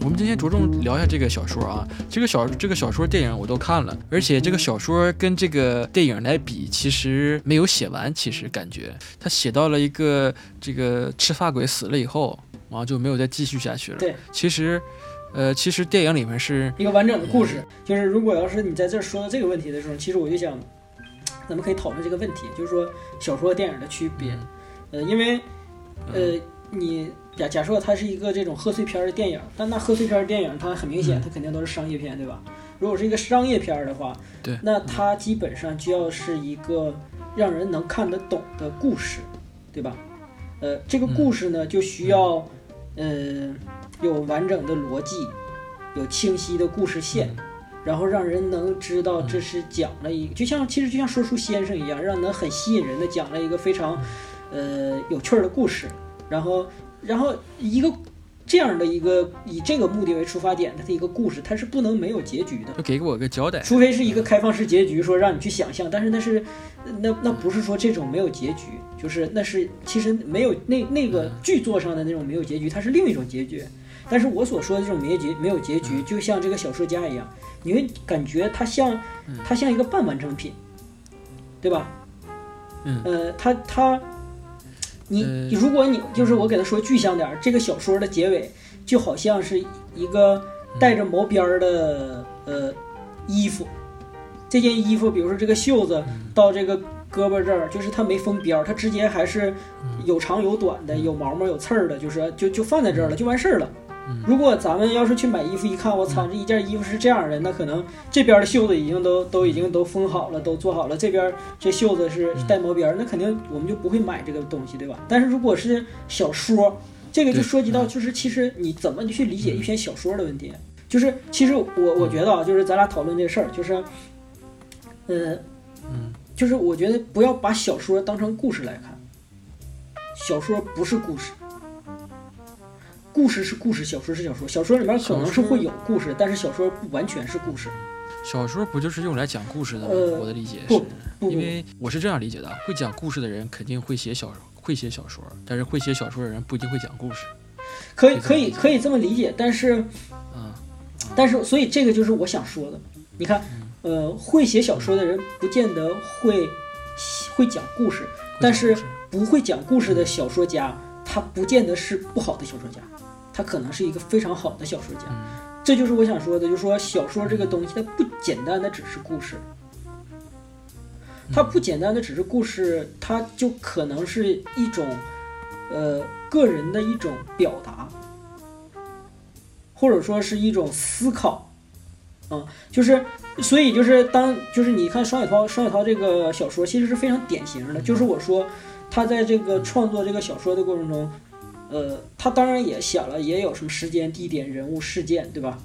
我们今天着重聊一下这个小说啊，这个小这个小说电影我都看了，而且这个小说跟这个电影来比，其实没有写完，其实感觉他写到了一个这个赤发鬼死了以后，然后就没有再继续下去了。对，其实，呃，其实电影里面是一个完整的故事。就是如果要是你在这儿说到这个问题的时候，其实我就想，咱们可以讨论这个问题，就是说小说和电影的区别。呃，因为，呃，你假假设它是一个这种贺岁片的电影，但那贺岁片电影它很明显，它肯定都是商业片，对吧？如果是一个商业片的话，对，那它基本上就要是一个让人能看得懂的故事，对吧？呃，这个故事呢，就需要，呃，有完整的逻辑，有清晰的故事线，然后让人能知道这是讲了一，就像其实就像说书先生一样，让人很吸引人的讲了一个非常。呃，有趣儿的故事，然后，然后一个这样的一个以这个目的为出发点的一个故事，它是不能没有结局的，就给我个交代，除非是一个开放式结局，说让你去想象，但是那是，那那不是说这种没有结局，就是那是其实没有那那个剧作上的那种没有结局，它是另一种结局。但是我所说的这种没结没有结局，就像这个小说家一样，你会感觉它像它像一个半完成品，对吧？嗯，呃，它它。你如果你就是我给他说具象点儿，这个小说的结尾就好像是一个带着毛边儿的呃衣服，这件衣服比如说这个袖子到这个胳膊这儿，就是它没封边儿，它直接还是有长有短的，有毛毛有刺儿的，就是就就放在这儿了，就完事儿了。如果咱们要是去买衣服，一看，我操，这一件衣服是这样的，那可能这边的袖子已经都都已经都封好了，都做好了，这边这袖子是带毛边，那肯定我们就不会买这个东西，对吧？但是如果是小说，这个就涉及到就是其实你怎么去理解一篇小说的问题，就是其实我我觉得啊，就是咱俩讨论这事儿，就是，呃，嗯，就是我觉得不要把小说当成故事来看，小说不是故事。故事是故事，小说是小说。小说里面可能是会有故事，但是小说不完全是故事。小说不就是用来讲故事的吗？我的理解是，因为我是这样理解的：会讲故事的人肯定会写小会写小说，但是会写小说的人不一定会讲故事。可以可以可以这么理解，但是，嗯，但是所以这个就是我想说的。你看，呃，会写小说的人不见得会会讲故事，但是不会讲故事的小说家，他不见得是不好的小说家。他可能是一个非常好的小说家，这就是我想说的，就是说小说这个东西，它不简单的只是故事，它不简单的只是故事，它就可能是一种，呃，个人的一种表达，或者说是一种思考，啊，就是，所以就是当就是你看双雪涛，双雪涛这个小说其实是非常典型的，就是我说他在这个创作这个小说的过程中。呃，他当然也想了，也有什么时间、地点、人物、事件，对吧？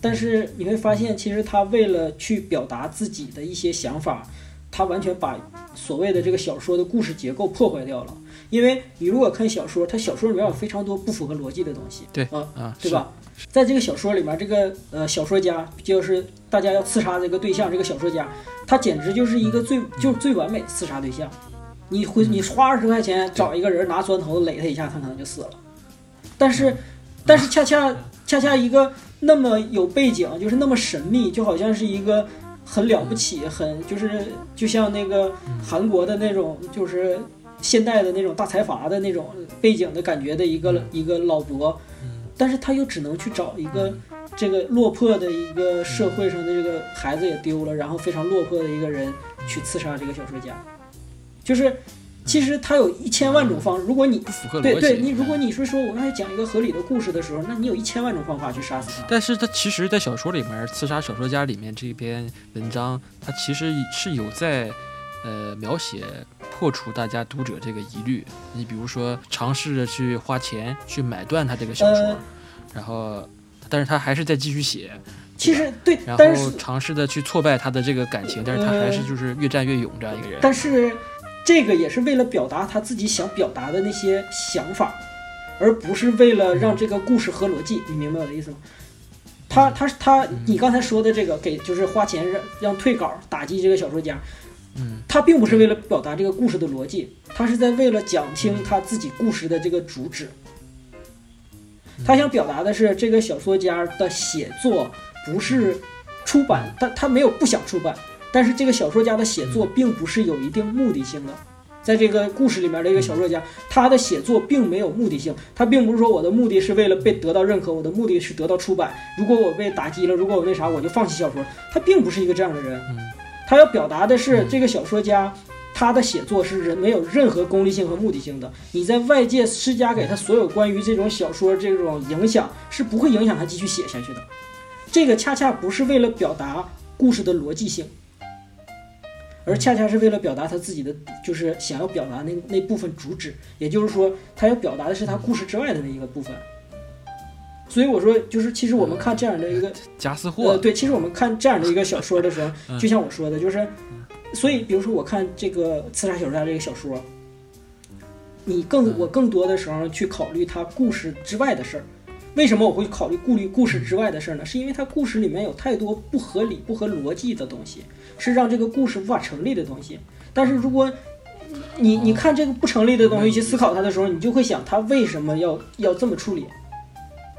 但是你会发现，其实他为了去表达自己的一些想法，他完全把所谓的这个小说的故事结构破坏掉了。因为你如果看小说，他小说里面有非常多不符合逻辑的东西，对，啊啊，对吧？在这个小说里面，这个呃小说家就是大家要刺杀这个对象，这个小说家，他简直就是一个最就是最完美的刺杀对象。你回你花二十块钱找一个人拿砖头垒他一下，他可能就死了。但是，但是恰恰恰恰一个那么有背景，就是那么神秘，就好像是一个很了不起，很就是就像那个韩国的那种，就是现代的那种大财阀的那种背景的感觉的一个一个老伯。但是他又只能去找一个这个落魄的一个社会上的这个孩子也丢了，然后非常落魄的一个人去刺杀这个小说家。就是，其实他有一千万种方，如果你不符合对对，你如果你是说我刚才讲一个合理的故事的时候，那你有一千万种方法去杀死他。但是他其实，在小说里面，《刺杀小说家》里面这篇文章，他其实是有在，呃，描写破除大家读者这个疑虑。你比如说，尝试着去花钱去买断他这个小说，然后，但是他还是在继续写。其实对，然后尝试的去挫败他的这个感情，但是他还是就是越战越勇这样一个人。但是。这个也是为了表达他自己想表达的那些想法，而不是为了让这个故事合逻辑。你明白我的意思吗？他他他，你刚才说的这个给就是花钱让让退稿打击这个小说家，嗯，他并不是为了表达这个故事的逻辑，他是在为了讲清他自己故事的这个主旨。他想表达的是这个小说家的写作不是出版，但他没有不想出版，但是这个小说家的写作并不是有一定目的性的。在这个故事里面的一个小说家，他的写作并没有目的性，他并不是说我的目的是为了被得到认可，我的目的是得到出版。如果我被打击了，如果我那啥，我就放弃小说。他并不是一个这样的人，他要表达的是这个小说家，他的写作是人没有任何功利性和目的性的。你在外界施加给他所有关于这种小说这种影响，是不会影响他继续写下去的。这个恰恰不是为了表达故事的逻辑性。而恰恰是为了表达他自己的，就是想要表达那那部分主旨，也就是说，他要表达的是他故事之外的那一个部分。所以我说，就是其实我们看这样的一个加私货，呃，对，其实我们看这样的一个小说的时候，就像我说的，就是，所以比如说我看这个《刺杀小说家》这个小说，你更我更多的时候去考虑他故事之外的事儿。为什么我会考虑顾虑故事之外的事儿呢？是因为它故事里面有太多不合理、不合逻辑的东西，是让这个故事无法成立的东西。但是如果你你看这个不成立的东西去思考它的时候，你就会想他为什么要要这么处理，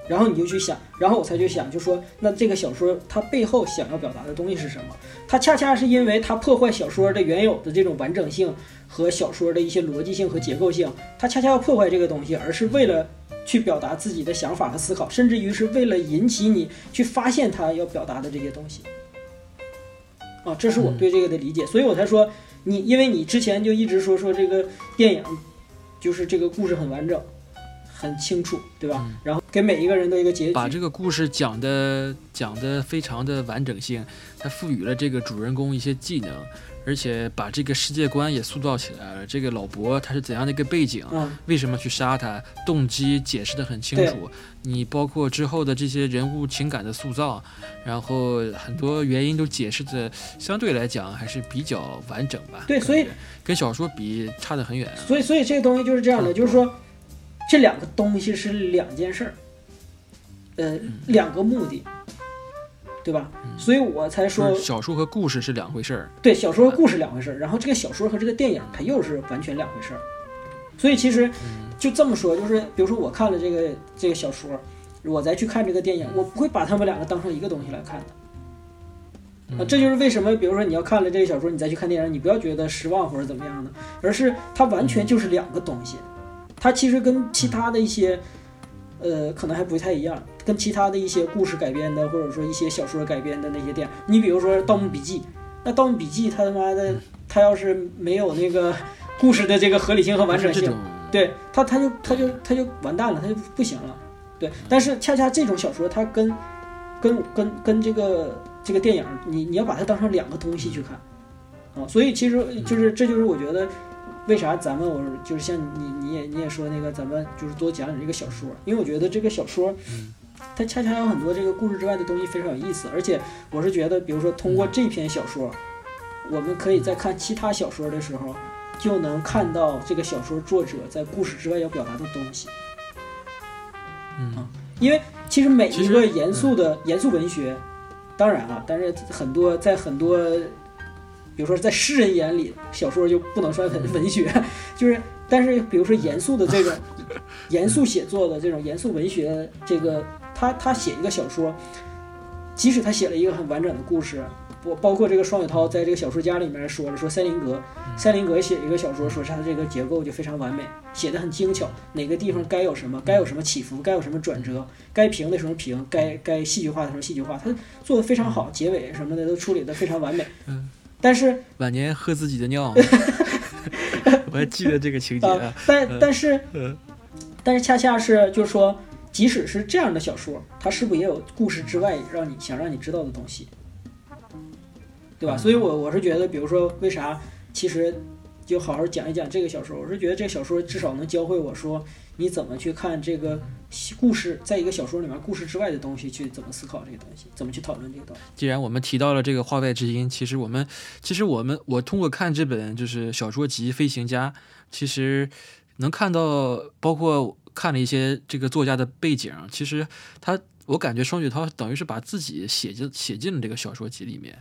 然后你就去想，然后我才去想，就说那这个小说它背后想要表达的东西是什么？它恰恰是因为它破坏小说的原有的这种完整性和小说的一些逻辑性和结构性，它恰恰要破坏这个东西，而是为了。去表达自己的想法和思考，甚至于是为了引起你去发现他要表达的这些东西。啊，这是我对这个的理解，所以我才说你，因为你之前就一直说说这个电影，就是这个故事很完整，很清楚，对吧？然后给每一个人的一个结局，把这个故事讲的讲的非常的完整性，它赋予了这个主人公一些技能。而且把这个世界观也塑造起来了。这个老伯他是怎样的一个背景？为什么去杀他？动机解释的很清楚。你包括之后的这些人物情感的塑造，然后很多原因都解释的相对来讲还是比较完整吧？对，所以跟小说比差得很远。所以，所以这个东西就是这样的，就是说这两个东西是两件事儿，呃，两个目的。对吧？所以我才说小说和故事是两回事儿。对，小说和故事两回事儿。然后这个小说和这个电影，它又是完全两回事儿。所以其实就这么说，就是比如说我看了这个这个小说，我再去看这个电影，我不会把他们两个当成一个东西来看的。啊，这就是为什么，比如说你要看了这个小说，你再去看电影，你不要觉得失望或者怎么样的，而是它完全就是两个东西。它其实跟其他的一些。呃，可能还不太一样，跟其他的一些故事改编的，或者说一些小说改编的那些电影，你比如说《盗墓笔记》，那《盗墓笔记》它他妈的，它要是没有那个故事的这个合理性和完整性，对它，它就它就它就完蛋了，它就不行了。对，但是恰恰这种小说，它跟跟跟跟这个这个电影，你你要把它当成两个东西去看啊，所以其实就是这就是我觉得。为啥咱们我就是像你你也你也说那个咱们就是多讲讲这个小说，因为我觉得这个小说，它恰恰有很多这个故事之外的东西非常有意思，而且我是觉得，比如说通过这篇小说，我们可以在看其他小说的时候，就能看到这个小说作者在故事之外要表达的东西。嗯，因为其实每一个严肃的严肃文学，当然了，但是很多在很多。比如说，在诗人眼里，小说就不能算文文学，就是，但是，比如说严肃的这种 严肃写作的这种严肃文学，这个他他写一个小说，即使他写了一个很完整的故事，我包括这个双雪涛在这个小说家里面说了，说塞林格，塞林格写一个小说，说他的这个结构就非常完美，写的很精巧，哪个地方该有什么，该有什么起伏，该有什么转折，该平的时候平，该该戏剧化的时候戏剧化，他做的非常好，结尾什么的都处理的非常完美。嗯。但是晚年喝自己的尿，我还记得这个情节。但但是，但是恰恰是就是说，即使是这样的小说，它是不是也有故事之外让你想让你知道的东西，对吧？所以，我我是觉得，比如说，为啥其实就好好讲一讲这个小说？我是觉得这个小说至少能教会我说。你怎么去看这个故事，在一个小说里面故事之外的东西，去怎么思考这个东西，怎么去讨论这个东西？既然我们提到了这个画外之音，其实我们，其实我们，我通过看这本就是小说集《飞行家》，其实能看到，包括看了一些这个作家的背景，其实他，我感觉双雪涛等于是把自己写进写进了这个小说集里面，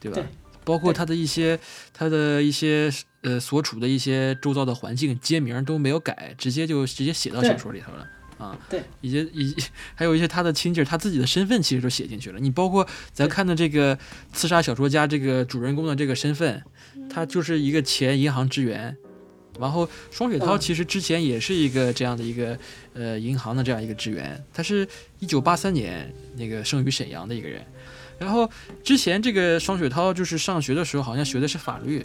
对吧？包括他的一些，他的一些，呃，所处的一些周遭的环境，街名都没有改，直接就直接写到小说里头了。啊，对，以及以还有一些他的亲戚，他自己的身份其实都写进去了。你包括咱看的这个刺杀小说家这个主人公的这个身份，他就是一个前银行职员。然后双雪涛其实之前也是一个这样的一个呃银行的这样一个职员，他是一九八三年那个生于沈阳的一个人。然后之前这个双雪涛就是上学的时候好像学的是法律，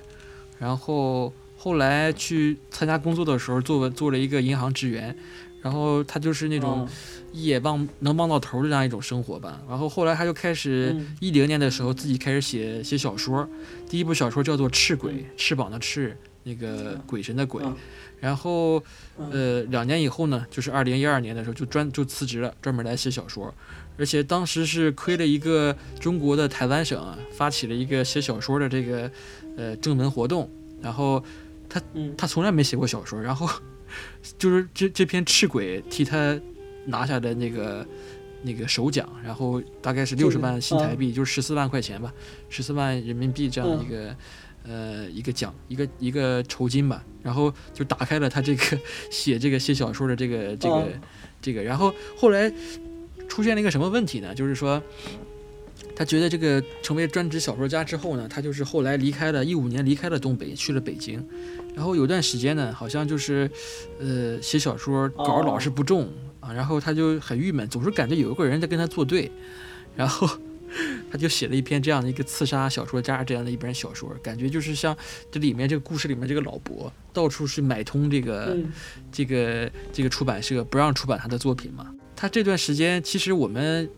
然后后来去参加工作的时候做做了一个银行职员，然后他就是那种一眼望能望到头的这样一种生活吧。然后后来他就开始一零年的时候自己开始写写小说，第一部小说叫做《赤鬼》，翅膀的翅。那个鬼神的鬼，然后，呃，两年以后呢，就是二零一二年的时候，就专就辞职了，专门来写小说，而且当时是亏了一个中国的台湾省啊，发起了一个写小说的这个呃正文活动，然后他他从来没写过小说，然后 就是这这篇赤鬼替他拿下的那个那个首奖，然后大概是六十万新台币，就是十四万块钱吧，十四万人民币这样一个。呃，一个奖，一个一个酬金吧，然后就打开了他这个 写这个写小说的这个这个这个，然后后来出现了一个什么问题呢？就是说，他觉得这个成为专职小说家之后呢，他就是后来离开了，一五年离开了东北，去了北京，然后有段时间呢，好像就是呃写小说稿老是不中啊，然后他就很郁闷，总是感觉有一个人在跟他作对，然后。他就写了一篇这样的一个刺杀小说家这样的一本小说，感觉就是像这里面这个故事里面这个老伯到处是买通这个这个这个出版社不让出版他的作品嘛。他这段时间其实我们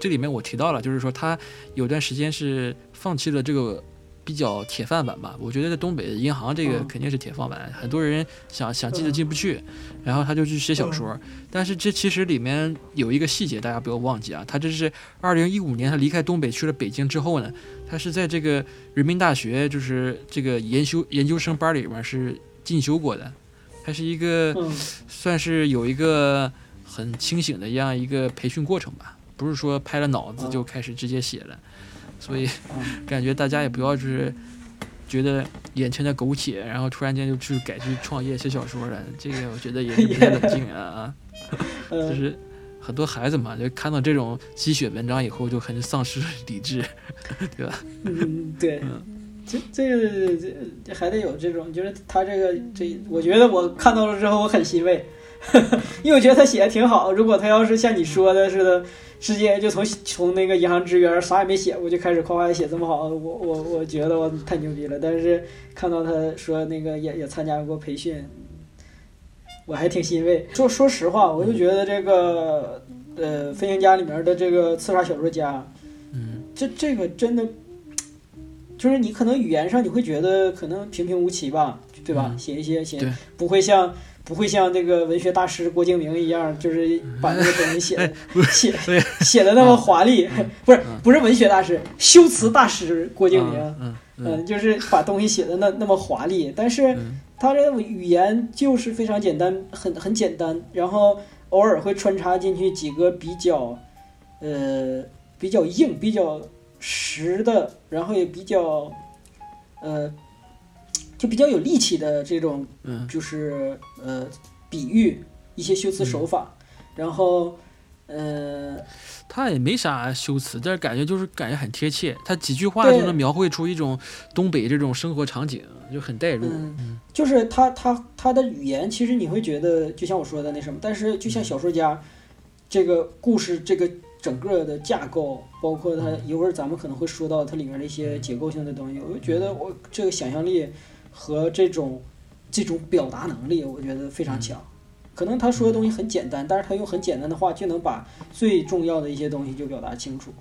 这里面我提到了，就是说他有段时间是放弃了这个。比较铁饭碗吧，我觉得在东北银行这个肯定是铁饭碗，很多人想想进都进不去，然后他就去写小说。但是这其实里面有一个细节，大家不要忘记啊，他这是二零一五年他离开东北去了北京之后呢，他是在这个人民大学就是这个研修研究生班里面是进修过的，他是一个算是有一个很清醒的这样一个培训过程吧，不是说拍了脑子就开始直接写了。所以，感觉大家也不要就是觉得眼前的苟且，然后突然间就去改去创业写小说了。这个我觉得也是不太冷静啊啊！就是很多孩子嘛，就看到这种鸡血文章以后就很丧失理智，对吧？嗯，对。这这个这这还得有这种，就是他这个这，我觉得我看到了之后我很欣慰，因为我觉得他写的挺好。如果他要是像你说的似的。直接就从从那个银行职员啥也没写过就开始夸夸写这么好，我我我觉得我太牛逼了。但是看到他说那个也也参加过培训，我还挺欣慰。说说实话，我就觉得这个呃《飞行家》里面的这个刺杀小说家，嗯，这这个真的就是你可能语言上你会觉得可能平平无奇吧，对吧？写一些写不会像。不会像这个文学大师郭敬明一样，就是把那个东西写 的写写的那么华丽，不是不是文学大师，修辞大师郭敬明，嗯，就是把东西写的那那么华丽，但是他这个语言就是非常简单，很很简单，然后偶尔会穿插进去几个比较，呃，比较硬、比较实的，然后也比较，呃。就比较有力气的这种，就是呃，比喻一些修辞手法，然后呃，他也没啥修辞，但是感觉就是感觉很贴切，他几句话就能描绘出一种东北这种生活场景，就很带入。嗯，就是他他他的语言，其实你会觉得就像我说的那什么，但是就像小说家这个故事这个整个的架构，包括他一会儿咱们可能会说到它里面的一些结构性的东西，我就觉得我这个想象力。和这种这种表达能力，我觉得非常强。可能他说的东西很简单，但是他用很简单的话就能把最重要的一些东西就表达清楚。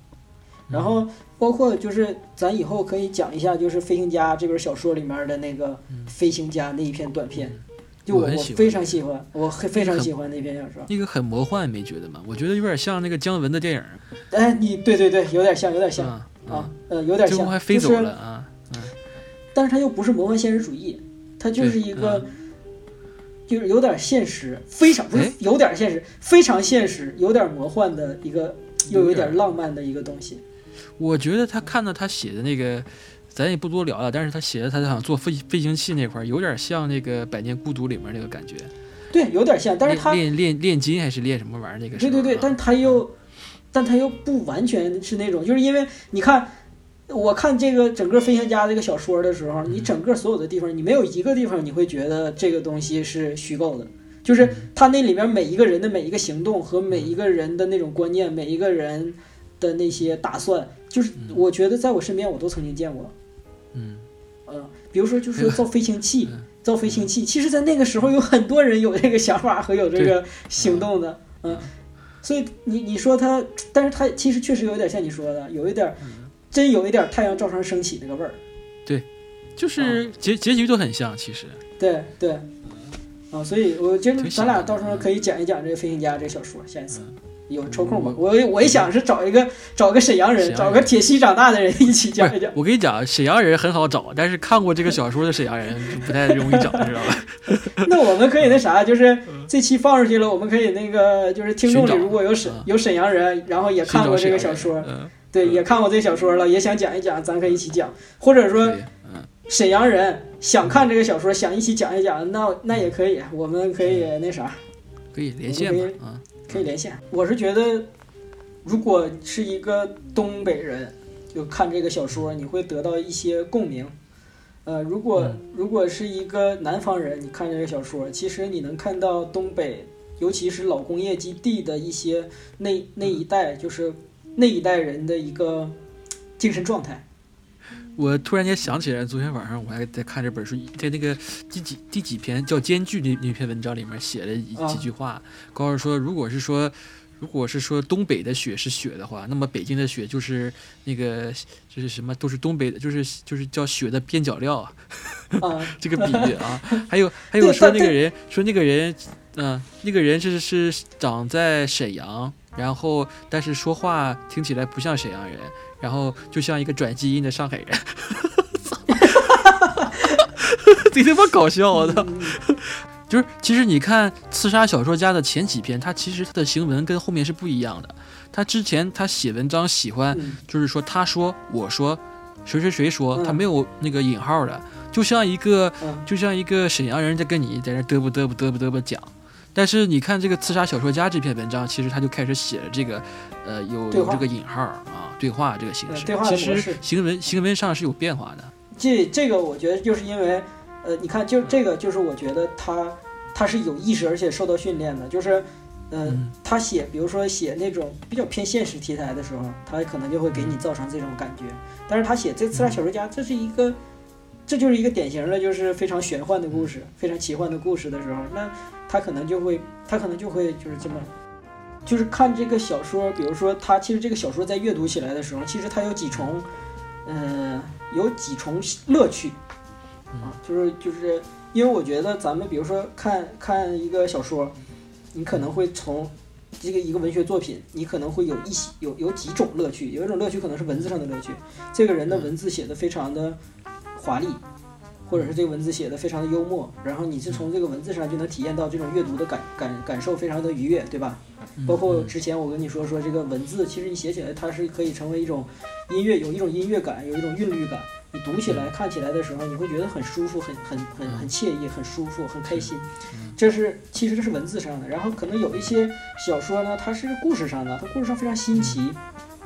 然后包括就是咱以后可以讲一下，就是《飞行家》这本小说里面的那个飞行家那一篇短片，就我我非常喜欢，我很非常喜欢那篇小说。那个很魔幻，没觉得吗？我觉得有点像那个姜文的电影。哎，你对对对，有点像，有点像啊，呃，有点像，还飞走了啊。但是它又不是魔幻现实主义，它就是一个，就是有点现实，非常不是有点现实，非常现实，有点魔幻的一个，又有点浪漫的一个东西。我觉得他看到他写的那个，咱也不多聊了。但是他写的他想做飞飞行器那块儿，有点像那个《百年孤独》里面那个感觉。对，有点像，但是他炼炼炼金还是炼什么玩意儿？那个对对对，但是他又，但他又不完全是那种，就是因为你看，我看这个整个飞行家这个小说的时候，你整个所有的地方，你没有一个地方你会觉得这个东西是虚构的，就是他那里面每一个人的每一个行动和每一个人的那种观念，每一个人的那些打算，就是我觉得在我身边我都曾经见过，嗯。嗯，比如说就是造飞行器。造飞行器，其实，在那个时候有很多人有这个想法和有这个行动的，嗯，所以你你说他，但是他其实确实有点像你说的，有一点，真有一点太阳照常升起那个味儿，对，就是结结局都很像，其实，对对，啊，所以我觉得咱俩到时候可以讲一讲这个飞行家这个小说，下一次。有抽空吧？我我一想是找一个找个沈阳人，找个铁西长大的人一起讲一讲。我跟你讲，沈阳人很好找，但是看过这个小说的沈阳人 不太容易找，知道吧？那我们可以那啥，就是这期放出去了，我们可以那个就是听众里如果有沈有沈阳人，然后也看过这个小说，对，也看过这小说了，也想讲一讲，咱可以一起讲。或者说，沈阳人想看这个小说，想一起讲一讲，那那也可以，我们可以那啥，可以连线嘛？啊。可以连线。我是觉得，如果是一个东北人，就看这个小说，你会得到一些共鸣。呃，如果如果是一个南方人，你看这个小说，其实你能看到东北，尤其是老工业基地的一些那那一带，就是那一代人的一个精神状态。我突然间想起来，昨天晚上我还在看这本书，在那个第几第几篇叫《间距》那那篇文章里面写了几句话，告诉说，如果是说，如果是说东北的雪是雪的话，那么北京的雪就是那个就是什么都是东北的，就是就是叫雪的边角料啊，这个比喻啊，还有还有说那个人说那个人，嗯，那个人是是长在沈阳，然后但是说话听起来不像沈阳人。然后就像一个转基因的上海人，贼他妈搞笑！我操，就是其实你看《刺杀小说家》的前几篇，他其实他的行文跟后面是不一样的。他之前他写文章喜欢就是说他说我说谁谁谁说，他没有那个引号的，就像一个就像一个沈阳人在跟你在那嘚啵嘚啵嘚啵嘚啵讲。但是你看这个《刺杀小说家》这篇文章，其实他就开始写了这个，呃，有有这个引号啊，对话这个形式。其实行文行文上是有变化的。这这个我觉得就是因为，呃，你看，就这个就是我觉得他他是有意识而且受到训练的，就是，嗯，他写比如说写那种比较偏现实题材的时候，他可能就会给你造成这种感觉。但是他写这《刺杀小说家》，这是一个，这就是一个典型的，就是非常玄幻的故事，非常奇幻的故事的时候，那。他可能就会，他可能就会就是这么，就是看这个小说，比如说他其实这个小说在阅读起来的时候，其实它有几重，嗯，有几重乐趣，啊，就是就是因为我觉得咱们比如说看看一个小说，你可能会从这个一个文学作品，你可能会有一些有有几种乐趣，有一种乐趣可能是文字上的乐趣，这个人的文字写的非常的华丽。或者是这个文字写的非常的幽默，然后你是从这个文字上就能体验到这种阅读的感感感受非常的愉悦，对吧？包括之前我跟你说说这个文字，其实你写起来它是可以成为一种音乐，有一种音乐感，有一种韵律感。你读起来、看起来的时候，你会觉得很舒服、很很很很惬意、很舒服、很开心。这是其实这是文字上的，然后可能有一些小说呢，它是故事上的，它故事上非常新奇。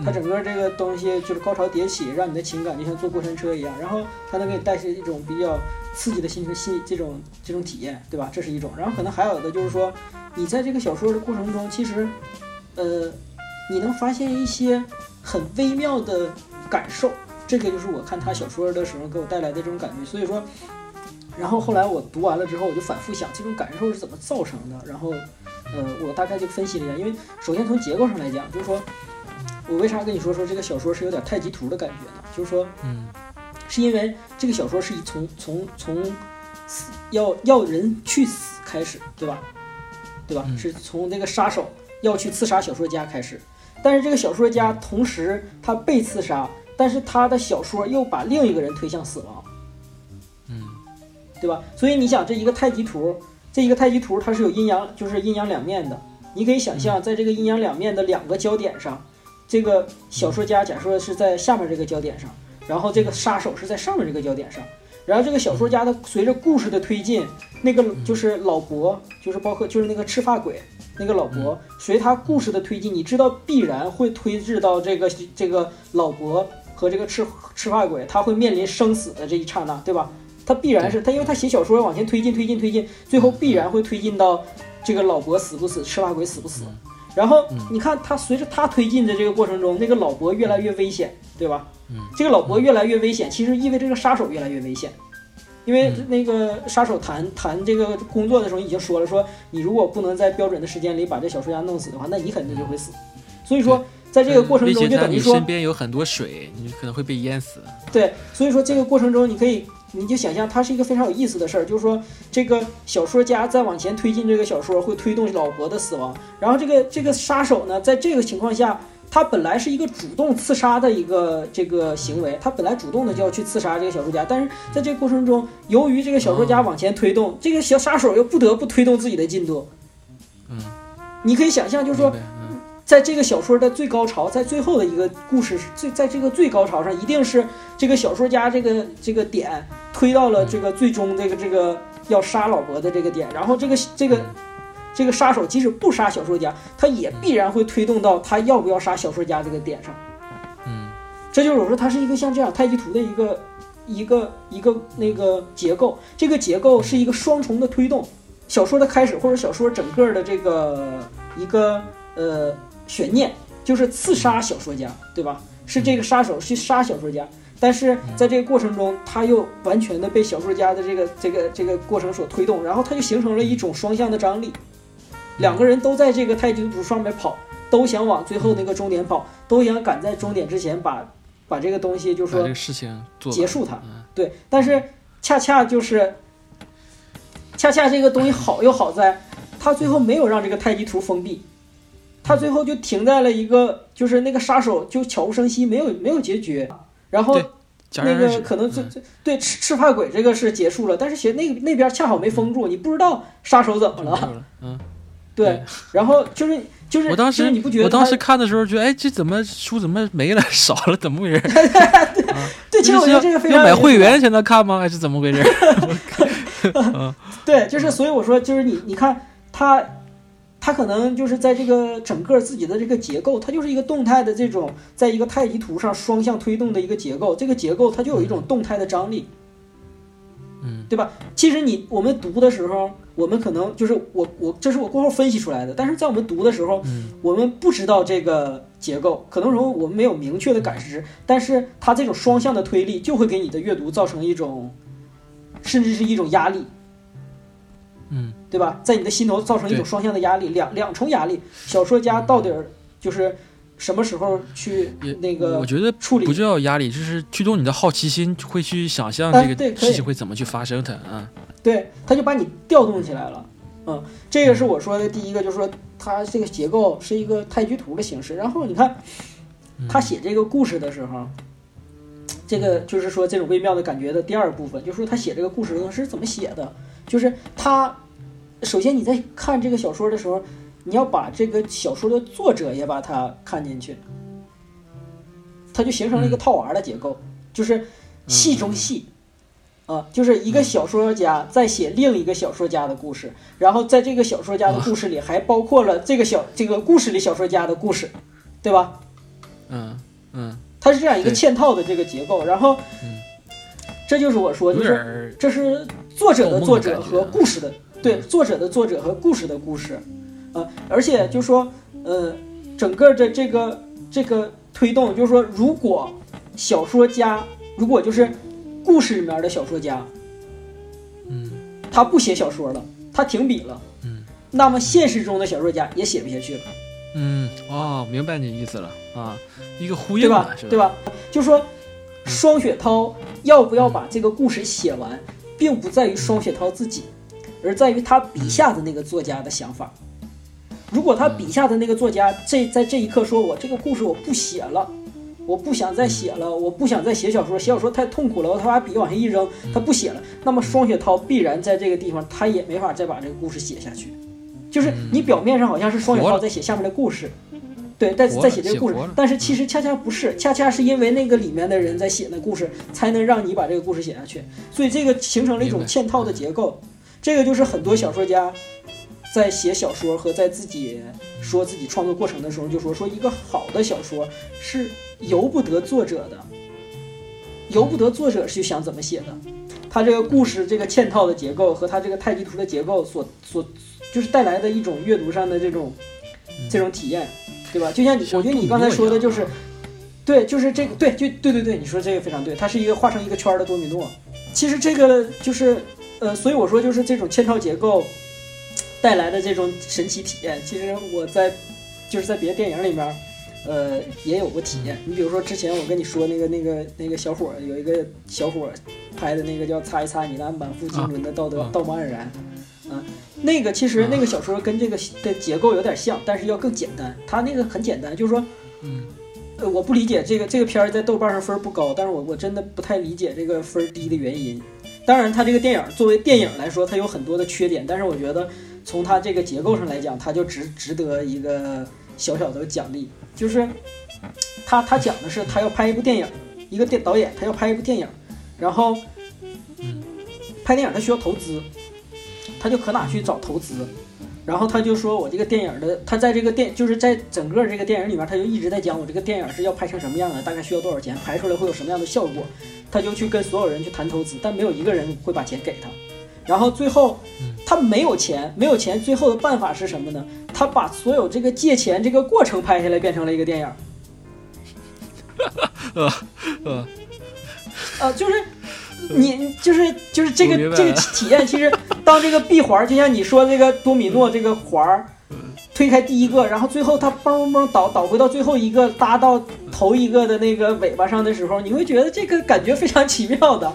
它整个这个东西就是高潮迭起，让你的情感就像坐过山车一样，然后它能给你带去一种比较刺激的心情、心这种这种体验，对吧？这是一种。然后可能还有的就是说，你在这个小说的过程中，其实，呃，你能发现一些很微妙的感受。这个就是我看他小说的时候给我带来的这种感觉。所以说，然后后来我读完了之后，我就反复想这种感受是怎么造成的。然后，呃，我大概就分析了一下，因为首先从结构上来讲，就是说。我为啥跟你说说这个小说是有点太极图的感觉呢？就是说，嗯，是因为这个小说是以从从从死要要人去死开始，对吧？对吧？是从那个杀手要去刺杀小说家开始，但是这个小说家同时他被刺杀，但是他的小说又把另一个人推向死亡，嗯，对吧？所以你想，这一个太极图，这一个太极图它是有阴阳，就是阴阳两面的。你可以想象，在这个阴阳两面的两个焦点上。这个小说家假设是在下面这个焦点上，然后这个杀手是在上面这个焦点上，然后这个小说家的随着故事的推进，那个就是老伯，就是包括就是那个赤发鬼那个老伯，随他故事的推进，你知道必然会推至到这个这个老伯和这个赤赤发鬼，他会面临生死的这一刹那，对吧？他必然是他，因为他写小说往前推进推进推进，最后必然会推进到这个老伯死不死，赤发鬼死不死。然后你看他随着他推进的这个过程中，那个老伯越来越危险，对吧？这个老伯越来越危险，其实意味着这个杀手越来越危险，因为那个杀手谈谈这个工作的时候已经说了，说你如果不能在标准的时间里把这小说家弄死的话，那你肯定就会死。所以说，在这个过程中就等于说，身边有很多水，你可能会被淹死。对，所以说这个过程中你可以。你就想象它是一个非常有意思的事儿，就是说这个小说家在往前推进这个小说，会推动老伯的死亡。然后这个这个杀手呢，在这个情况下，他本来是一个主动刺杀的一个这个行为，他本来主动的就要去刺杀这个小说家，但是在这个过程中，由于这个小说家往前推动，这个小杀手又不得不推动自己的进度。嗯，你可以想象，就是说。在这个小说的最高潮，在最后的一个故事，最在这个最高潮上，一定是这个小说家这个这个点推到了这个最终这个这个要杀老伯的这个点，然后这个这个这个杀手即使不杀小说家，他也必然会推动到他要不要杀小说家这个点上。嗯，这就是我说它是一个像这样太极图的一个一个一个那个结构，这个结构是一个双重的推动，小说的开始或者小说整个的这个一个呃。悬念就是刺杀小说家，对吧？是这个杀手去杀小说家，但是在这个过程中，他又完全的被小说家的这个这个这个过程所推动，然后他就形成了一种双向的张力。两个人都在这个太极图上面跑，都想往最后那个终点跑，都想赶在终点之前把把这个东西就说事情结束它。对，但是恰恰就是恰恰这个东西好又好在，他最后没有让这个太极图封闭。他最后就停在了一个，就是那个杀手就悄无声息，没有没有结局。然后那个可能最最对赤赤发鬼这个是结束了，但是写那那边恰好没封住，你不知道杀手怎么了。嗯，对。然后就是就是，我当时你不觉得？我当时看的时候觉得，哎，这怎么书怎么没了 少了？怎么回事？对，其实我觉得这个非常要买会员才能看吗？还是怎么回事？对，就是所以我说，就是你你看他。它可能就是在这个整个自己的这个结构，它就是一个动态的这种，在一个太极图上双向推动的一个结构。这个结构它就有一种动态的张力，嗯，对吧？其实你我们读的时候，我们可能就是我我这是我过后分析出来的，但是在我们读的时候，我们不知道这个结构，可能说我们没有明确的感知，但是它这种双向的推力就会给你的阅读造成一种，甚至是一种压力。嗯，对吧？在你的心头造成一种双向的压力，两两重压力。小说家到底就是什么时候去那个？我觉得处理不叫压力，就是驱动你的好奇心，会去想象这个事情会怎么去发生它啊。对，他就把你调动起来了。嗯，这个是我说的第一个，就是说它这个结构是一个太极图的形式。然后你看他写这个故事的时候，这个就是说这种微妙的感觉的第二部分，就是说他写这个故事是怎么写的。就是他，首先你在看这个小说的时候，你要把这个小说的作者也把它看进去，它就形成了一个套娃的结构，就是戏中戏，啊，就是一个小说家在写另一个小说家的故事，然后在这个小说家的故事里还包括了这个小这个故事里小说家的故事，对吧？嗯嗯，它是这样一个嵌套的这个结构，然后，这就是我说，就是这是。作者的作者和故事的对作者的作者和故事的故事，呃，而且就说，呃，整个的这个这个推动，就是说，如果小说家，如果就是故事里面的小说家，嗯，他不写小说了，他停笔了，嗯，那么现实中的小说家也写不下去了，嗯，哦，明白你意思了。啊，一个呼应，对吧？对吧？就说双雪涛要不要把这个故事写完？并不在于双雪涛自己，而在于他笔下的那个作家的想法。如果他笔下的那个作家这在这一刻说：“我这个故事我不写了，我不想再写了，我不想再写小说，写小说太痛苦了。”他把笔往下一扔，他不写了。那么双雪涛必然在这个地方，他也没法再把这个故事写下去。就是你表面上好像是双雪涛在写下面的故事，对，在在写这个故事但是其实恰恰不是，恰恰是因为那个里面的人在写那故事，才能让你把这个故事写下去，所以这个形成了一种嵌套的结构。这个就是很多小说家在写小说和在自己说自己创作过程的时候就说，说一个好的小说是由不得作者的，由不得作者去想怎么写的。他这个故事这个嵌套的结构和他这个太极图的结构所所就是带来的一种阅读上的这种这种体验，对吧？就像你，我觉得你刚才说的就是，对，就是这个，对，就对对对，你说这个非常对，它是一个画成一个圈儿的多米诺。其实这个就是呃，所以我说就是这种嵌套结构带来的这种神奇体验，其实我在就是在别的电影里面。呃，也有过体验。你比如说，之前我跟你说那个、那个、那个小伙儿，有一个小伙儿拍的那个叫《擦一擦你那满腹经纶的道德、啊道貌岸然》，啊，那个其实那个小说跟这个的结构有点像，但是要更简单。它那个很简单，就是说，嗯，呃，我不理解这个这个片儿在豆瓣上分儿不高，但是我我真的不太理解这个分儿低的原因。当然，它这个电影作为电影来说，它有很多的缺点，但是我觉得从它这个结构上来讲，它就值值得一个小小的奖励。就是他他讲的是他要拍一部电影，一个电导演他要拍一部电影，然后拍电影他需要投资，他就可哪去找投资，然后他就说我这个电影的他在这个电就是在整个这个电影里面他就一直在讲我这个电影是要拍成什么样的，大概需要多少钱，拍出来会有什么样的效果，他就去跟所有人去谈投资，但没有一个人会把钱给他。然后最后他没有钱，没有钱，最后的办法是什么呢？他把所有这个借钱这个过程拍下来，变成了一个电影。呃呃，呃，就是 你就是就是这个这个了体验，其实当这个闭环儿，就像你说这个多米诺这个环儿推开第一个，然后最后它嘣嘣嘣倒倒回到最后一个搭到头一个的那个尾巴上的时候，你会觉得这个感觉非常奇妙的，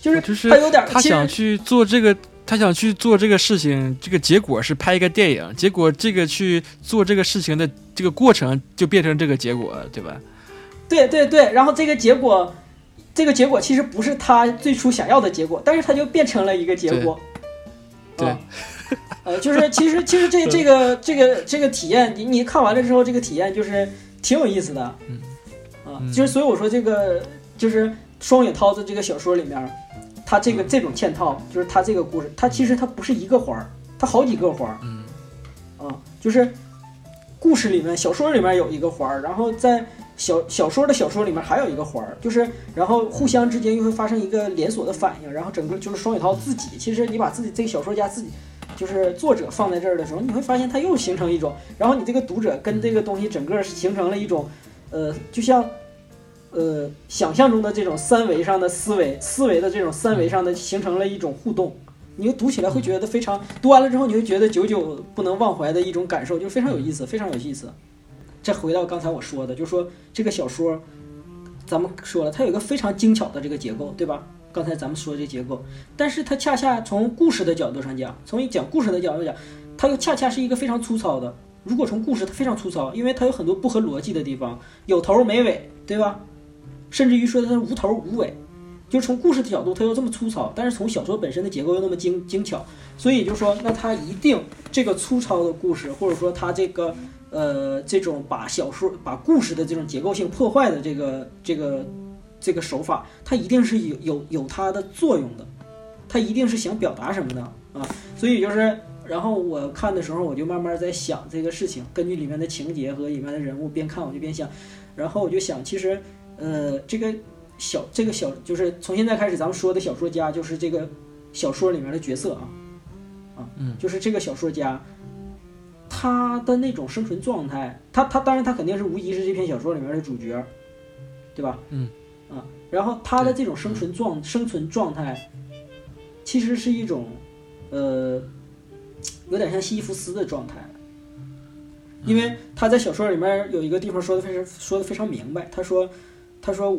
就是就是它有点他想去做这个，他想去做这个事情，这个结果是拍一个电影，结果这个去做这个事情的这个过程就变成这个结果，对吧？对对对，然后这个结果，这个结果其实不是他最初想要的结果，但是他就变成了一个结果。对。啊。呃，就是其实 其实这这个这个这个体验，你你看完了之后，这个体验就是挺有意思的。嗯。啊，嗯。就是所以我说这个就是双影涛的这个小说里面，他这个这种嵌套，就是他这个故事，它其实它不是一个环儿，它好几个环儿。嗯。啊，就是故事里面、小说里面有一个环儿，然后在小小说的小说里面还有一个环儿，就是然后互相之间又会发生一个连锁的反应，然后整个就是双雪涛自己，其实你把自己这个小说家自己。就是作者放在这儿的时候，你会发现它又形成一种，然后你这个读者跟这个东西整个是形成了一种，呃，就像，呃，想象中的这种三维上的思维，思维的这种三维上的形成了一种互动，你就读起来会觉得非常，读完了之后你会觉得久久不能忘怀的一种感受，就非常有意思，非常有意思。再回到刚才我说的，就是说这个小说，咱们说了，它有一个非常精巧的这个结构，对吧？刚才咱们说这结构，但是它恰恰从故事的角度上讲，从一讲故事的角度讲，它又恰恰是一个非常粗糙的。如果从故事，它非常粗糙，因为它有很多不合逻辑的地方，有头没尾，对吧？甚至于说它无头无尾，就是从故事的角度，它又这么粗糙，但是从小说本身的结构又那么精精巧，所以就是说，那它一定这个粗糙的故事，或者说它这个呃这种把小说把故事的这种结构性破坏的这个这个这个手法，它一定是有有有它的作用的，它一定是想表达什么的啊，所以就是。然后我看的时候，我就慢慢在想这个事情，根据里面的情节和里面的人物，边看我就边想，然后我就想，其实，呃，这个小这个小就是从现在开始咱们说的小说家，就是这个小说里面的角色啊，啊，嗯，就是这个小说家，他的那种生存状态，他他当然他肯定是无疑是这篇小说里面的主角，对吧？嗯，啊，然后他的这种生存状生存状态，其实是一种，呃。有点像西西弗斯的状态，因为他在小说里面有一个地方说的非常说的非常明白，他说，他说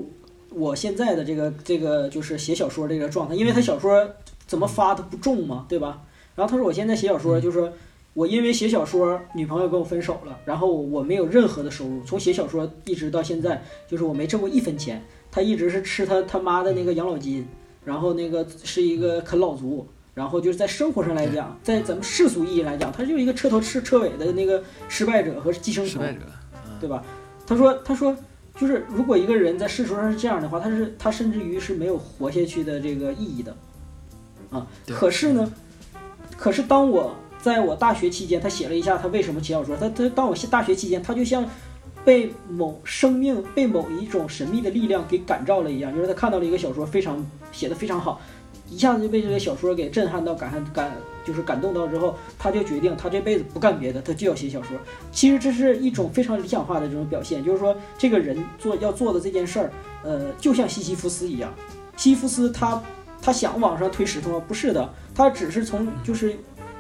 我现在的这个这个就是写小说这个状态，因为他小说怎么发他不重嘛，对吧？然后他说我现在写小说就是说我因为写小说女朋友跟我分手了，然后我没有任何的收入，从写小说一直到现在就是我没挣过一分钱，他一直是吃他他妈的那个养老金，然后那个是一个啃老族。然后就是在生活上来讲，在咱们世俗意义来讲，他就是一个彻头彻彻尾的那个失败者和寄生虫。失败者，对吧？他说他说就是如果一个人在世俗上是这样的话，他是他甚至于是没有活下去的这个意义的啊。可是呢，可是当我在我大学期间，他写了一下他为什么写小说，他他当我大学期间，他就像被某生命被某一种神秘的力量给感召了一样，就是他看到了一个小说非常写的非常好，一下子就被这个小说给震撼到感感就是感动到之后，他就决定他这辈子不干别的，他就要写小说。其实这是一种非常理想化的这种表现，就是说这个人做要做的这件事儿，呃，就像西西弗斯一样，西西弗斯他他想往上推石头吗？不是的，他只是从就是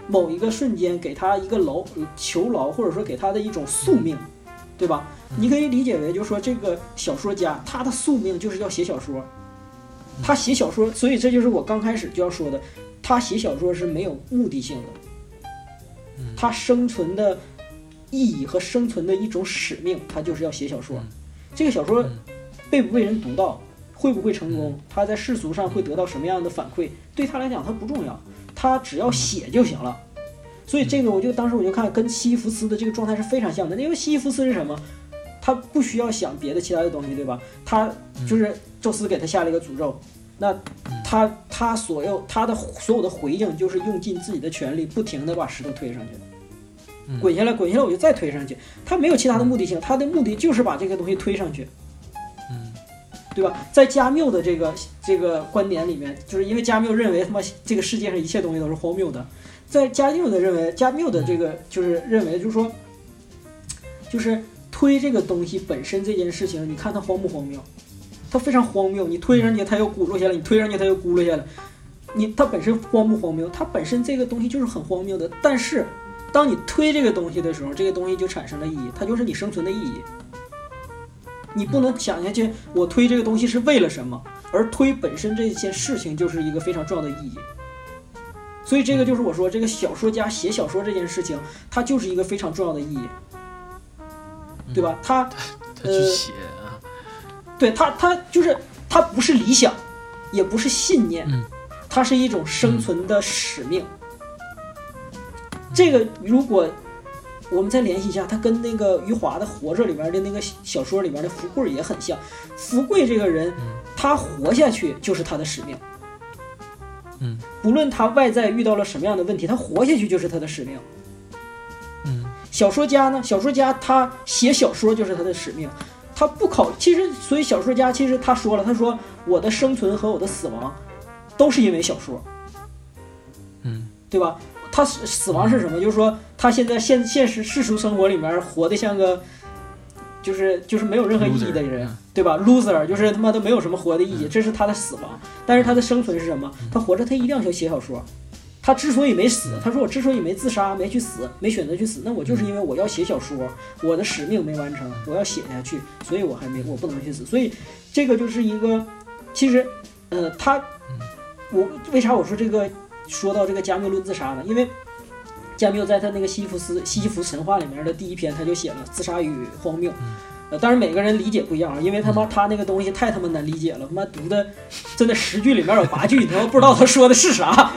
某一个瞬间给他一个牢囚牢，或者说给他的一种宿命，对吧？你可以理解为，就是说这个小说家他的宿命就是要写小说，他写小说，所以这就是我刚开始就要说的，他写小说是没有目的性的，他生存的意义和生存的一种使命，他就是要写小说。这个小说被不被人读到，会不会成功，他在世俗上会得到什么样的反馈，对他来讲他不重要，他只要写就行了。所以这个我就当时我就看跟西弗斯的这个状态是非常像的，因为西弗斯是什么？他不需要想别的其他的东西，对吧？他就是宙斯给他下了一个诅咒，那他他所有他的所有的回应就是用尽自己的全力，不停的把石头推上去，滚下来滚下来我就再推上去，他没有其他的目的性，他的目的就是把这个东西推上去，嗯，对吧？在加缪的这个这个观点里面，就是因为加缪认为他妈这个世界上一切东西都是荒谬的，在加缪的认为，加缪的这个就是认为就是说，就是推这个东西本身这件事情，你看它荒不荒谬？它非常荒谬，你推上去它又轱辘下来，你推上去它又轱辘下来，你它本身荒不荒谬？它本身这个东西就是很荒谬的，但是当你推这个东西的时候，这个东西就产生了意义，它就是你生存的意义。你不能想下去，我推这个东西是为了什么？而推本身这件事情就是一个非常重要的意义。所以这个就是我说，这个小说家写小说这件事情，它就是一个非常重要的意义，对吧？他他去写啊，对他，他就是他不是理想，也不是信念，嗯它是一种生存的使命。这个如果我们再联系一下，他跟那个余华的《活着》里边的那个小说里边的福贵也很像。福贵这个人，他活下去就是他的使命。嗯，不论他外在遇到了什么样的问题，他活下去就是他的使命。嗯小说家呢？小说家他写小说就是他的使命，他不考。其实，所以小说家其实他说了，他说我的生存和我的死亡都是因为小说，嗯对吧？他死死亡是什么？就是说他现在现现实世俗生活里面活得像个，就是就是没有任何意义的人嗯，对吧？loser 就是他妈的没有什么活的意义，这是他的死亡。但是他的生存是什么？他活着，他一定要写小说。他之所以没死，他说我之所以没自杀，没去死，没选择去死，那我就是因为我要写小说，我的使命没完成，我要写下去，所以我还没我不能去死。所以这个就是一个，其实，呃，他，我为啥我说这个说到这个加缪论自杀呢？因为加缪在他那个西弗斯西西弗神话里面的第一篇，他就写了自杀与荒谬。呃，当然每个人理解不一样啊，因为他妈他那个东西太他妈难理解了，他妈读的真的十句里面有八句你他妈不知道他说的是啥。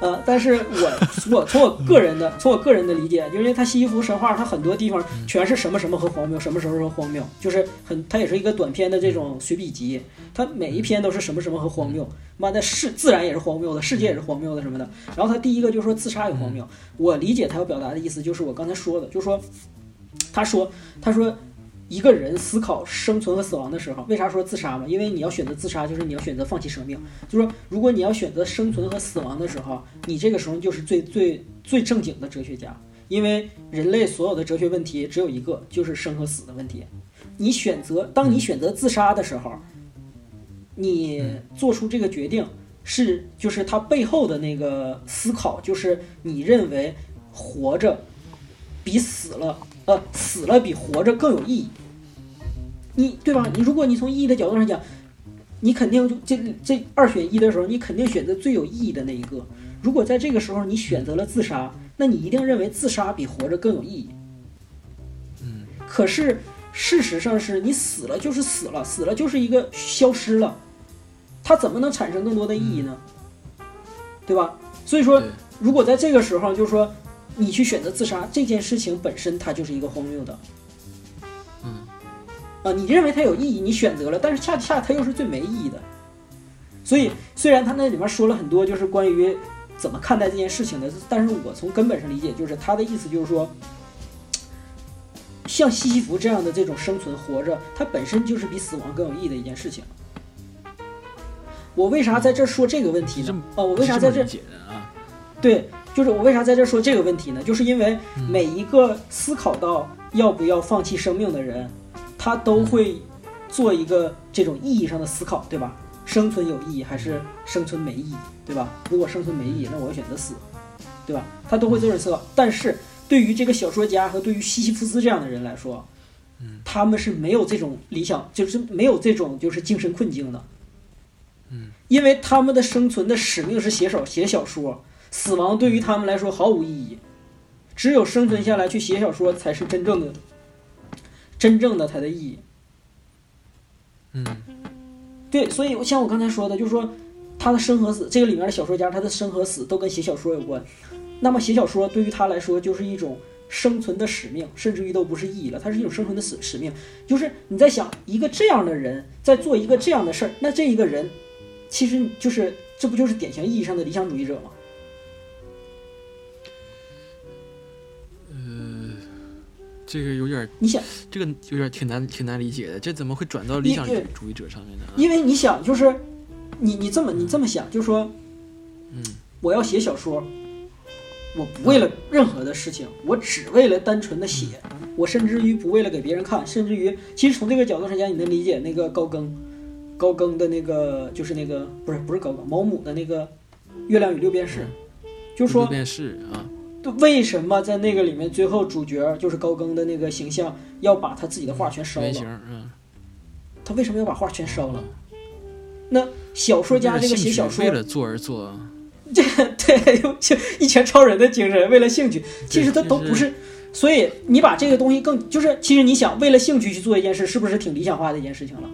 呃，但是我我从我个人的从我个人的理解，因为他西西弗神话，它很多地方全是什么什么和荒谬，什么什么和荒谬，就是很它也是一个短篇的这种随笔集，它每一篇都是什么什么和荒谬，妈的世自然也是荒谬的，世界也是荒谬的什么的。然后他第一个就是说自杀也荒谬，我理解他要表达的意思就是我刚才说的，就是说他说他说。一个人思考生存和死亡的时候，为啥说自杀嘛？因为你要选择自杀，就是你要选择放弃生命。就是说，如果你要选择生存和死亡的时候，你这个时候就是最最最正经的哲学家。因为人类所有的哲学问题只有一个，就是生和死的问题。你选择，当你选择自杀的时候，你做出这个决定是，就是它背后的那个思考，就是你认为活着比死了，呃，死了比活着更有意义。你对吧？你如果你从意义的角度上讲，你肯定就这这二选一的时候，你肯定选择最有意义的那一个。如果在这个时候你选择了自杀，那你一定认为自杀比活着更有意义。嗯，可是事实上是你死了就是死了，死了就是一个消失了，它怎么能产生更多的意义呢？对吧？所以说，如果在这个时候，就是说你去选择自杀这件事情本身，它就是一个荒谬的。嗯啊，你认为它有意义，你选择了，但是恰恰它又是最没意义的。所以，虽然他那里面说了很多，就是关于怎么看待这件事情的，但是我从根本上理解，就是他的意思就是说，像西西弗这样的这种生存活着，它本身就是比死亡更有意义的一件事情。我为啥在这说这个问题呢？啊，我为啥在这？对，就是我为啥在这说这个问题呢？就是因为每一个思考到要不要放弃生命的人，他都会做一个这种意义上的思考，对吧？生存有意义还是生存没意义，对吧？如果生存没意义，那我要选择死，对吧？他都会这种思考。但是对于这个小说家和对于西西弗斯这样的人来说，嗯，他们是没有这种理想，就是没有这种就是精神困境的，嗯，因为他们的生存的使命是写手写小说，死亡对于他们来说毫无意义，只有生存下来去写小说才是真正的，真正的它的意义，嗯。对，所以像我刚才说的，就是说他的生和死，这个里面的小说家，他的生和死都跟写小说有关。那么写小说对于他来说就是一种生存的使命，甚至于都不是意义了，它是一种生存的使使命。就是你在想一个这样的人在做一个这样的事儿，那这一个人其实就是这不就是典型意义上的理想主义者吗？这个有点，你想这个有点挺难挺难理解的，这怎么会转到理想主义者上面呢？因为你想，就是你你这么你这么想，就是说，嗯，我要写小说，我不为了任何的事情，我只为了单纯的写，我甚至于不为了给别人看，甚至于其实从这个角度上讲，你能理解那个高更，高更的那个就是那个不是不是高更毛姆的那个《月亮与六便士》，就是说六便士啊。为什么在那个里面，最后主角就是高更的那个形象要把他自己的画全烧了？嗯，他为什么要把画全烧了？那小说家这个写小说为了做而做，这 对就一拳超人的精神，为了兴趣，其实他都不是。所以你把这个东西更就是，其实你想为了兴趣去做一件事，是不是挺理想化的一件事情了？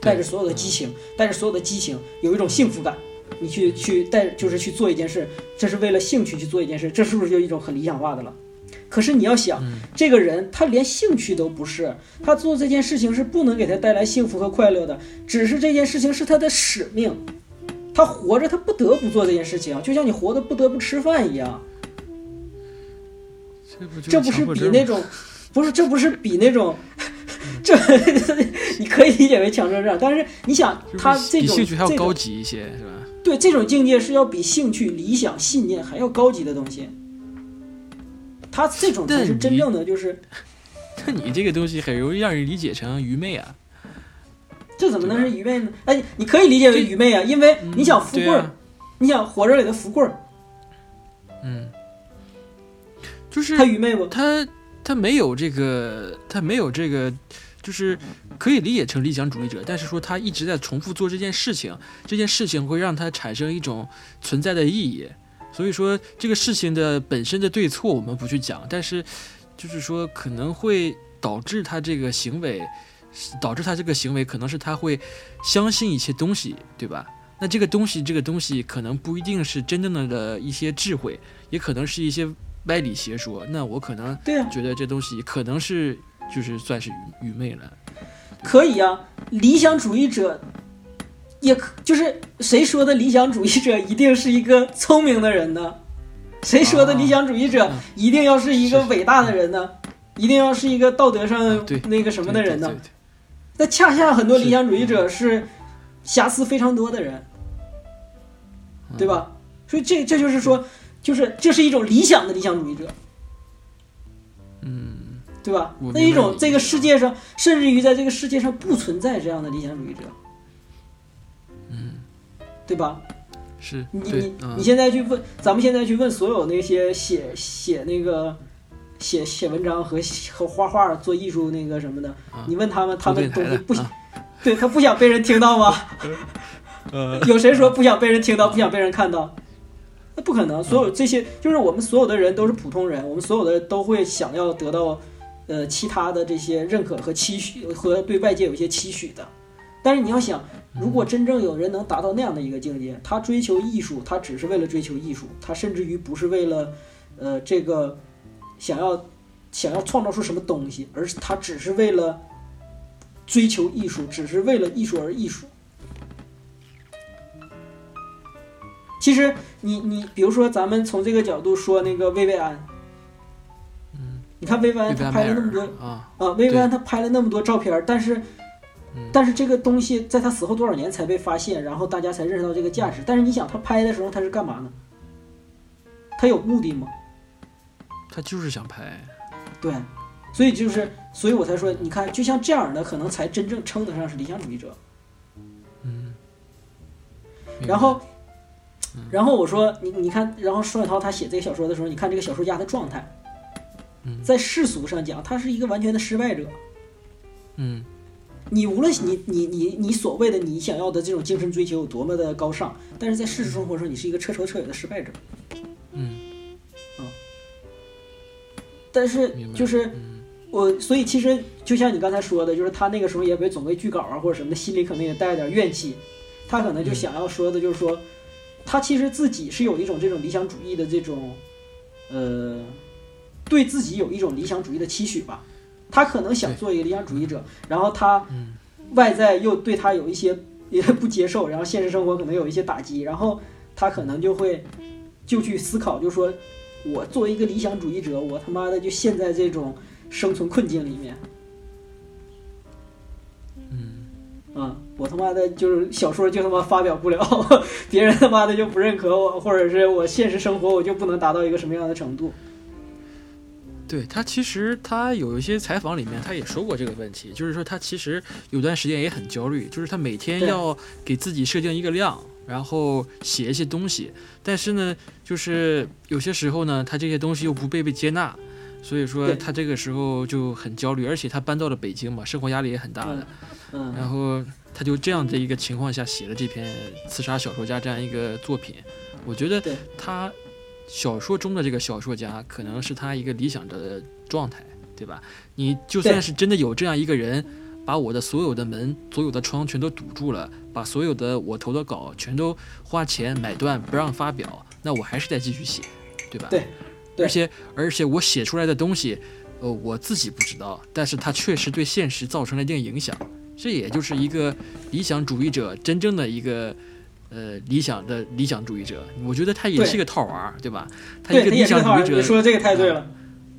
带着所有的激情，带着所有的激情，有一种幸福感。你去去带就是去做一件事，这是为了兴趣去做一件事，这是不是就一种很理想化的了？可是你要想，这个人他连兴趣都不是，他做这件事情是不能给他带来幸福和快乐的，只是这件事情是他的使命，他活着他不得不做这件事情，就像你活的不得不吃饭一样。这不是比那种，不是这不是比那种，这 你可以理解为强迫症，但是你想他这种兴趣还要高级一些，是吧？对，这种境界是要比兴趣、理想、信念还要高级的东西。他这种才是真正的，就是。那你这个东西很容易让人理解成愚昧啊。这怎么能是愚昧呢？哎，你可以理解为愚昧啊，因为你想富贵儿，你想活着里的富贵儿。嗯。就是他愚昧不？他他没有这个，他没有这个。就是可以理解成理想主义者，但是说他一直在重复做这件事情，这件事情会让他产生一种存在的意义。所以说这个事情的本身的对错我们不去讲，但是就是说可能会导致他这个行为，导致他这个行为可能是他会相信一些东西，对吧？那这个东西，这个东西可能不一定是真正的的一些智慧，也可能是一些歪理邪说。那我可能觉得这东西可能是。就是算是愚愚昧了，可以啊。理想主义者，也可就是谁说的理想主义者一定是一个聪明的人呢？谁说的理想主义者一定要是一个伟大的人呢？一定要是一个道德上那个什么的人呢？那恰恰很多理想主义者是瑕疵非常多的人，对吧？所以这这就是说，就是这是一种理想的理想主义者。对吧？那一种这个世界上，甚至于在这个世界上不存在这样的理想主义者，嗯，对吧？是你你你现在去问，咱们现在去问所有那些写写那个写写文章和和画画做艺术那个什么的，你问他们，他们都不想，对他不想被人听到吗？有谁说不想被人听到，不想被人看到？那不可能，所有这些就是我们所有的人都是普通人，我们所有的人都会想要得到。呃，其他的这些认可和期许和对外界有一些期许的，但是你要想，如果真正有人能达到那样的一个境界，他追求艺术，他只是为了追求艺术，他甚至于不是为了，呃，这个想要想要创造出什么东西，而是他只是为了追求艺术，只是为了艺术而艺术。其实你你比如说，咱们从这个角度说那个薇薇安，你看薇薇安拍了那么多啊，啊，薇薇安她拍了那么多照片，但是嗯但是这个东西在她死后多少年才被发现，然后大家才认识到这个价值。但是你想，她拍的时候她是干嘛呢？她有目的吗？他就是想拍，对，所以就是，所以我才说，你看，就像这样的，可能才真正称得上是理想主义者。嗯，然后，然后我说，你你看，然后双雪涛他写这个小说的时候，你看这个小说家的状态，嗯在世俗上讲，他是一个完全的失败者。嗯。你无论你你你你所谓的你想要的这种精神追求有多么的高尚，但是在事实生活中，你是一个彻头彻尾的失败者。嗯。啊但是就是嗯。我，所以其实就像你刚才说的，就是他那个时候也被总被拒稿啊或者什么的，心里可能也带点怨气。他可能就想要说的就是说，他其实自己是有一种这种理想主义的这种，呃，对自己有一种理想主义的期许吧。他可能想做一个理想主义者，然后他嗯外在又对他有一些也不接受，然后现实生活可能有一些打击，然后他可能就会就去思考，就说我作为一个理想主义者，我他妈的就陷在这种生存困境里面。嗯啊、我他妈的就是小说就他妈发表不了，别人他妈的就不认可我，或者是我现实生活我就不能达到一个什么样的程度。对他其实他有一些采访里面他也说过这个问题，就是说他其实有段时间也很焦虑，就是他每天要给自己设定一个量，然后写一些东西，但是呢，就是有些时候呢，他这些东西又不被被接纳，所以说他这个时候就很焦虑，而且他搬到了北京嘛，生活压力也很大的，嗯，然后他就这样的一个情况下写了这篇《刺杀小说家》这样一个作品，我觉得他小说中的这个小说家可能是他一个理想的状态，对吧？你就算是真的有这样一个人，把我的所有的门、所有的窗全都堵住了，把所有的我投的稿全都花钱买断不让发表，那我还是得继续写，对吧？对对而且而且我写出来的东西，呃，我自己不知道，但是它确实对现实造成了一定影响。这也就是一个理想主义者真正的一个呃理想的理想主义者，我觉得他也是一个套娃，对吧？他，一个理。想主义者，你说的这个太对了。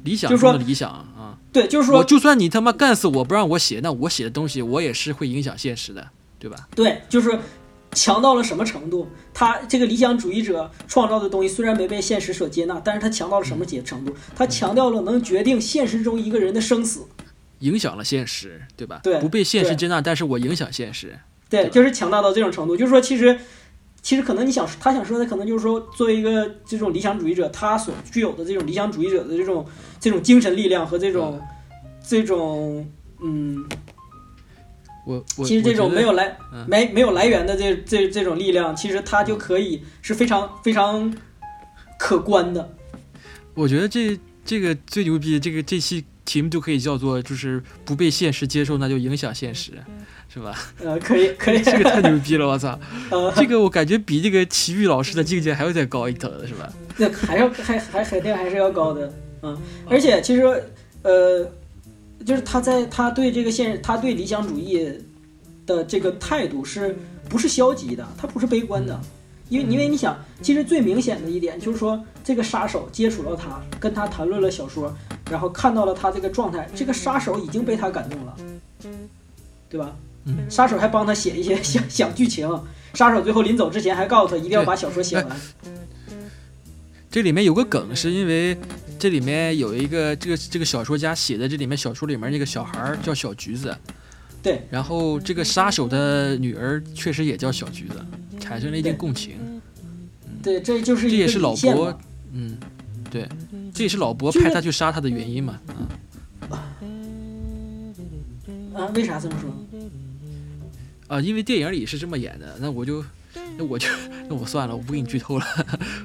理想中的理想啊。对，就是说，我就算你他妈干死我不让我写，那我写的东西我也是会影响现实的，对吧？对，就是强到了什么程度？他这个理想主义者创造的东西虽然没被现实所接纳，但是他强到了什么节程度？他强调了能决定现实中一个人的生死。影响了现实，对吧？对不被现实接纳，但是我影响现实。对，就是强大到这种程度。就是说，其实，其实可能你想，他想说的可能就是说，作为一个这种理想主义者，他所具有的这种理想主义者的这种这种精神力量和这种、这种嗯，我我其实这种没有来嗯没没有来源的这这这种力量，其实它就可以是非常非常可观的。我觉得这这个最牛逼，这个这期题目就可以叫做就是不被现实接受，那就影响现实，是吧？呃，可以可以，这个太牛逼了，我操！呃，这个我感觉比这个齐豫老师的境界还要再高一等的是吧？那还要还还肯定还是要高的，嗯，而且其实呃，就是他在他对这个现他对理想主义的这个态度是不是消极的？他不是悲观的，因为因为你想，其实最明显的一点就是说，这个杀手接触到他，跟他谈论了小说，然后看到了他这个状态，这个杀手已经被他感动了，对吧？嗯，杀手还帮他写一些小小剧情，杀手最后临走之前还告诉他一定要把小说写完。这里面有个梗，是因为这里面有一个这个这个小说家写的，这里面小说里面那个小孩叫小橘子，对，然后这个杀手的女儿确实也叫小橘子，产生了一定共情。对，这就是这也是老伯嗯，对，这也是老伯派他去杀他的原因嘛，啊。啊，为啥这么说？啊，因为电影里是这么演的，那我就。那我就 那我算了，我不给你剧透了。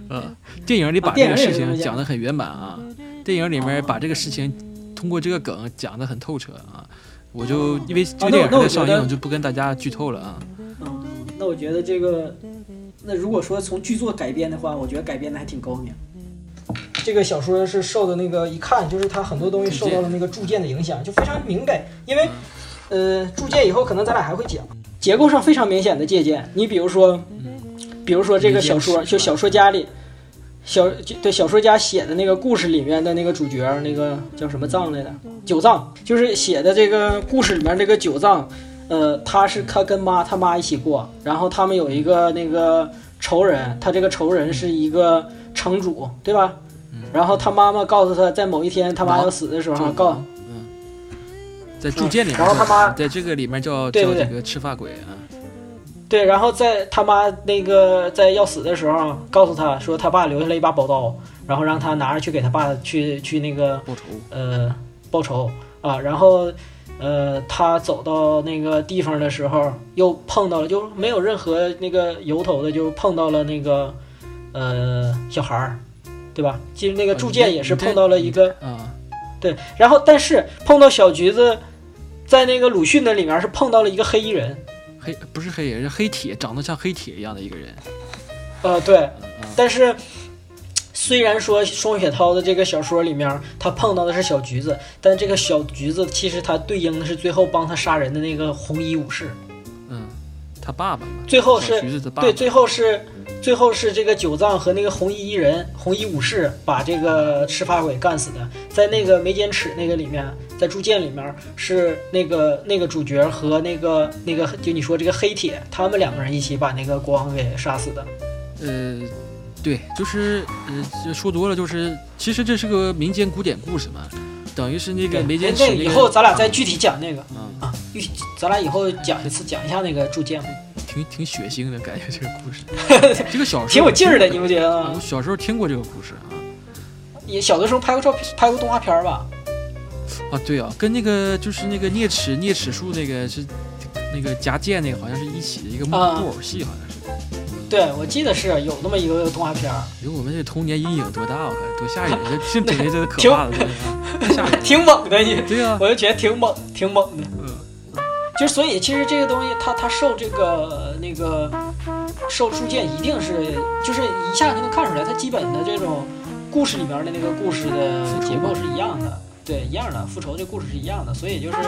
呃，电影里把这个事情讲得很圆满啊，电影里面哦把这个事情通过这个梗讲得很透彻啊。我就因为这个电影在上映，我就不跟大家剧透了啊。嗯，那我觉得这个，那如果说从剧作改编的话，我觉得改编的还挺高明。这个小说是受的那个一看就是他很多东西受到了那个铸剑的影响，就非常明白。因为，呃，铸剑以后可能咱俩还会讲，结构上非常明显的借鉴。你比如说，比如说这个小说，就小说家里，小对小说家写的那个故事里面的那个主角，那个叫什么藏来的？九藏，就是写的这个故事里面这个九藏，呃，他是他跟妈他妈一起过，然后他们有一个那个仇人，他这个仇人是一个城主，对吧？然后他妈妈告诉他在某一天他妈要死的时候，告嗯，在铸剑里面，然后他妈在这个里面叫叫这个赤发鬼啊，对，然后在他妈那个在要死的时候，告诉他说他爸留下了一把宝刀，然后让他拿着去给他爸去去那个报仇。呃报仇啊，然后呃他走到那个地方的时候，又碰到了，就没有任何那个由头的，就碰到了那个呃小孩儿，对吧？其实那个铸剑也是碰到了一个啊，对，然后但是碰到小橘子，在那个鲁迅的里面是碰到了一个黑衣人，黑不是黑人，是黑铁，长得像黑铁一样的一个人。呃对，嗯嗯但是，虽然说双雪涛的这个小说里面，他碰到的是小橘子，但这个小橘子其实他对应的是最后帮他杀人的那个红衣武士。嗯，他爸爸嘛，最后是。对，最后是最后是这个九藏和那个红衣人、红衣武士把这个赤发鬼干死的。在那个眉间尺那个里面，在铸剑里面是那个那个主角和那个那个就你说这个黑铁，他们两个人一起把那个国王给杀死的。呃，对，就是呃，这说多了就是，其实这是个民间古典故事嘛，等于是那个对，眉间尺那个那以后咱俩再具体讲那个嗯，啊，咱俩以后讲一次，讲一下那个铸剑，挺挺血腥的感觉，这个故事。这个小时候挺有劲儿的，你不觉得吗？我小时候听过这个故事啊也小的时候拍过照片，拍过动画片儿吧？啊，对啊，跟那个就是那个啮齿啮齿树那个是那个夹剑那个好像是一起的一个木偶戏，好像是。对，我记得是有那么一个动画片儿，因为我们这童年阴影多大，我看多吓人，这这整的真的可怕的吓人。挺猛的你。对啊，我就觉得挺猛，挺猛的。嗯，就是所以，其实这个东西它它受这个那个受铸剑，一定是就是一下就能看出来，它基本的这种故事里面的那个故事的结构是一样的，对，一样的。复仇这故事是一样的，所以就是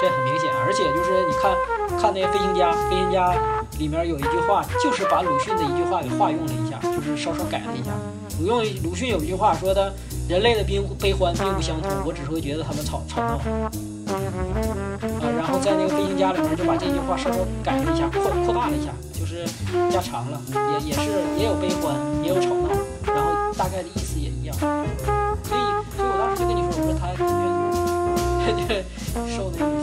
这很明显。而且就是你看看那个飞行家，飞行家里面有一句话，就是把鲁迅的一句话给化用了一下，就是稍稍改了一下。鲁用鲁迅有一句话说的，人类的悲悲欢并不相同，我只是会觉得他们吵吵闹。家里面就把这句话稍微改了一下，扩扩大了一下，就是加长了，也也是也有悲欢，也有吵闹，然后大概的意思也一样。所以，所以我当时就跟你说，我说他肯定 受那个